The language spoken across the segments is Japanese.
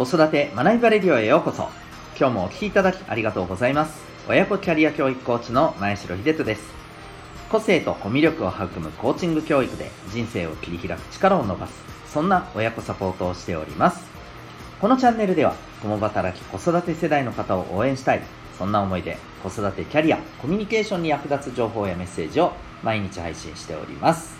子育て学びバレディオへようこそ。今日もお聴きいただきありがとうございます。親子キャリア教育コーチの前城秀人です。個性とコミュ力を育むコーチング教育で人生を切り開く力を伸ばす。そんな親子サポートをしております。このチャンネルでは共働き子育て世代の方を応援したい。そんな思いで子育てキャリアコミュニケーションに役立つ情報やメッセージを毎日配信しております。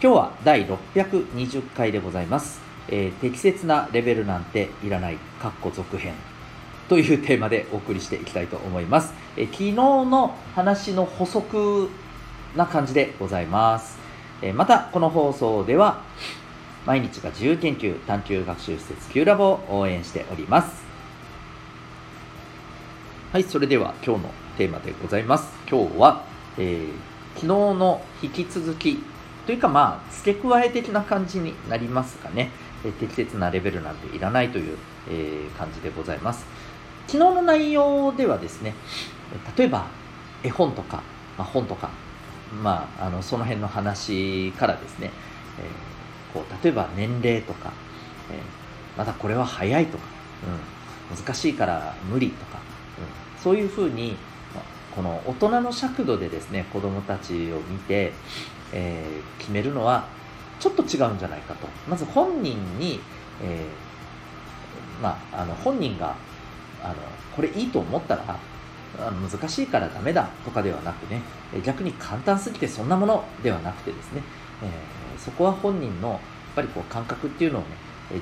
今日は第620回でございます。えー、適切なレベルなんていらない、かっこ続編というテーマでお送りしていきたいと思います。えー、昨日の話の補足な感じでございます。えー、また、この放送では、毎日が自由研究探究学習施設 Q ラボを応援しております。はい、それでは今日のテーマでございます。今日は、えー、昨日の引き続きというかまあ付け加え的な感じになりますかね。え適切なレベルなんていらないという、えー、感じでございます。昨日の内容ではですね、例えば絵本とか、まあ、本とか、まあ、あのその辺の話からですね、えー、こう例えば年齢とか、えー、またこれは早いとか、うん、難しいから無理とか、うん、そういうふうにこの大人の尺度でですね子どもたちを見て、えー、決めるのはちょっと違うんじゃないかと。まず本人に、えー、まあ、あの本人があのこれいいと思ったら難しいからダメだとかではなくね逆に簡単すぎてそんなものではなくてですね、えー、そこは本人のやっぱりこう感覚っていうのをね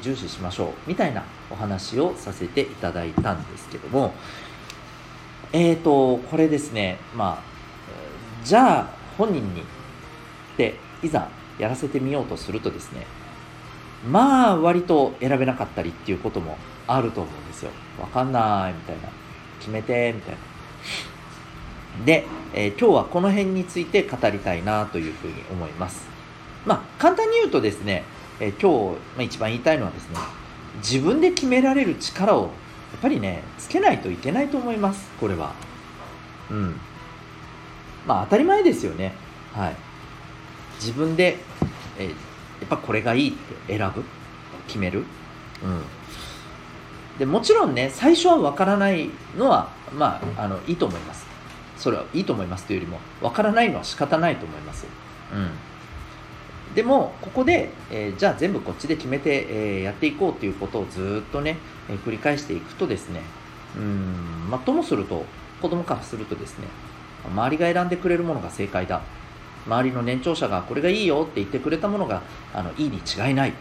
重視しましょうみたいなお話をさせていただいたんですけどもえーとこれですねまあじゃあ本人にでいざやらせてみようとするとですねまあ割と選べなかったりっていうこともあると思うんですよ。わかんないみたいな。決めてみたいな。で、えー、今日はこの辺について語りたいなというふうに思います。まあ簡単に言うとですね、えー、今日、まあ、一番言いたいのはですね自分で決められる力をやっぱりねつけないといけないと思います。これは。うん。まあ当たり前ですよね。はい。自分で、えー、やっぱこれがいいって選ぶ？決める、うん、でもちろんね最初は分からないのはまああのいいと思います。それはいいと思いますというよりも分からないのは仕方ないと思います、うん、でもここで、えー、じゃあ全部こっちで決めて、えー、やっていこうということをずっとね、え、繰り返していくとですねうん。まあともすると子供からするとですね周りが選んでくれるものが正解だ。周りの年長者がこれがいいよって言ってくれたものがあのいいに違いないっ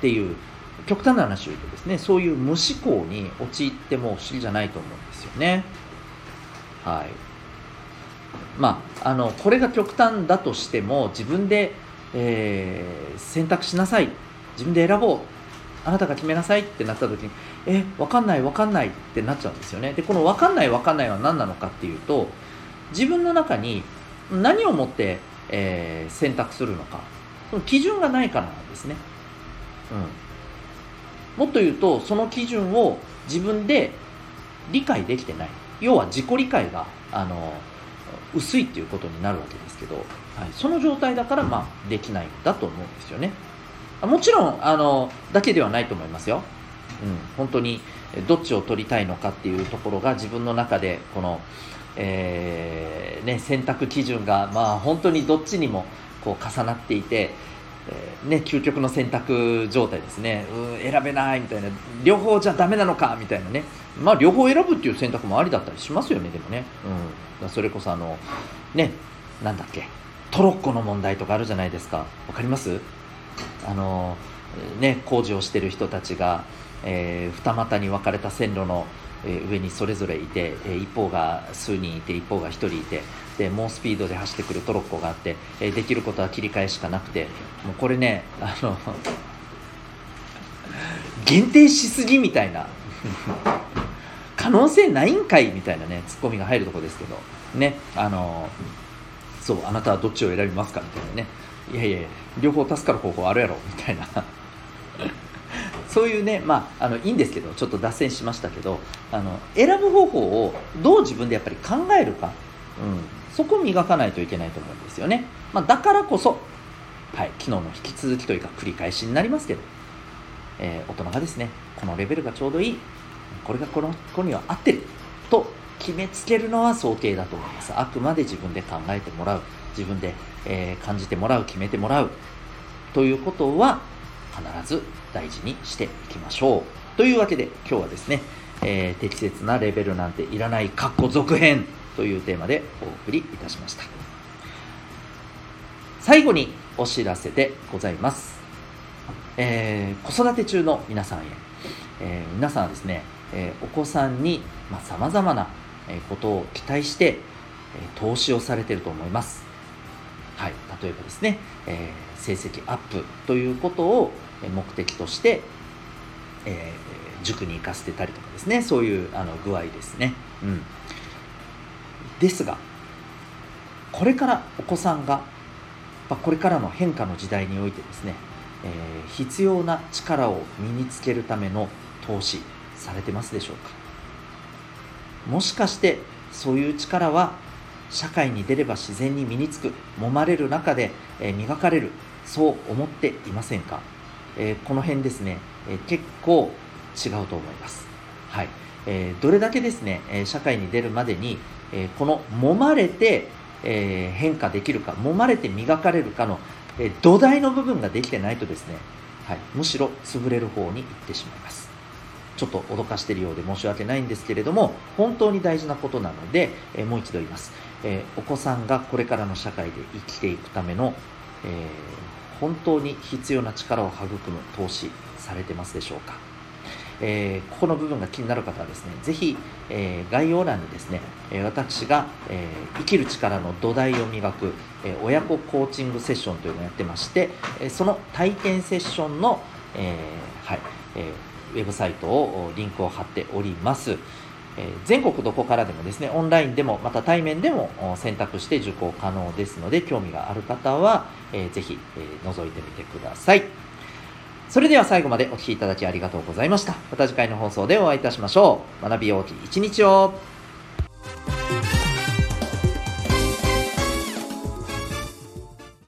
ていう極端な話を言うとですねそういう無思考に陥っても不思議じゃないと思うんですよね。はい。まああのこれが極端だとしても自分で、えー、選択しなさい。自分で選ぼう。あなたが決めなさいってなった時にえ分かんない分かんないってなっちゃうんですよね。でこの分かんない分かんないは何なのかっていうと自分の中に何をもってえー、選択するのか。その基準がないからなんですね、うん、もっと言うとその基準を自分で理解できてない。要は自己理解があの薄いっていうことになるわけですけど、はい、その状態だから、まあ、できないんだと思うんですよね。もちろんあのだけではないと思いますよ、うん、本当にどっちを取りたいのかっていうところが自分の中でこのえー、ね、選択基準が、まあ、本当にどっちにもこう重なっていて、えー、ね、究極の選択状態ですね。うん選べないみたいな。両方じゃダメなのかみたいなね、まあ、両方選ぶっていう選択もありだったりしますよねでもね、うん、それこそあのねなんだっけ。トロッコの問題とかあるじゃないですか。わかります？あのね工事をしてる人たちが、えー、二股に分かれた線路のえ上にそれぞれいて、一方が数人いて一方が1人いてで猛スピードで走ってくるトロッコがあって、できることは切り替えしかなくてもうこれねあの 限定しすぎみたいな 可能性ないんかいみたいなねツッコミが入るとこですけどねあのそうあなたはどっちを選びますかみたいなね。いやいや両方助かる方法あるやろみたいな。そういうねまああのいいんですけどちょっと脱線しましたけどあの選ぶ方法をどう自分でやっぱり考えるか、うん、そこを磨かないといけないと思うんですよね、まあ、だからこそ、はい、昨日の引き続きというか繰り返しになりますけどえー、大人がですねこのレベルがちょうどいい。これがこの子には合ってると決めつけるのは早計だと思います。あくまで自分で考えてもらう。自分で、えー、感じてもらう決めてもらう。ということは必ず大事にしていきましょう。というわけで今日はですね、えー、適切なレベルなんていらないかっこ続編というテーマでお送りいたしました。最後にお知らせでございます、えー、子育て中の皆さんへ、えー、皆さんはですね、えー、お子さんにさまざ、まなことを期待して、え投資をされていると思います。はい、例えばですね、えー、成績アップということを目的として、えー、塾に行かせてたりとかですね。そういうあの具合ですね、うん、ですがこれからお子さんがまあこれからの変化の時代においてですね、えー、必要な力を身につけるための投資されてますでしょうか。もしかしてそういう力は社会に出れば自然に身につく揉まれる中で、え、磨かれるそう思っていませんか、え、この辺ですね、え、結構違うと思います、はい。えどれだけですね、え社会に出るまでに、えこの揉まれて、え変化できるか揉まれて磨かれるかの、え土台の部分ができてないとですね、はい、むしろ潰れる方に行ってしまいます。ちょっと脅かしているようで申し訳ないんですけれども本当に大事なことなので、えもう一度言います。え、お子さんがこれからの社会で生きていくための、え、本当に必要な力を育む投資されてますでしょうか、えー、ここの部分が気になる方はですね、ぜひ、え概要欄にですね、私が、え生きる力の土台を磨く、え親子コーチングセッションというのをやってまして、その体験セッションの、えはいえウェブサイトをリンクを貼っております。え全国どこからでもですね、オンラインでも、また対面でも選択して受講可能ですので、興味がある方は、えー、ぜひ、え、覗いてみてください。それでは最後までお聴きいただきありがとうございました。また次回の放送でお会いいたしましょう。学びようき一日を。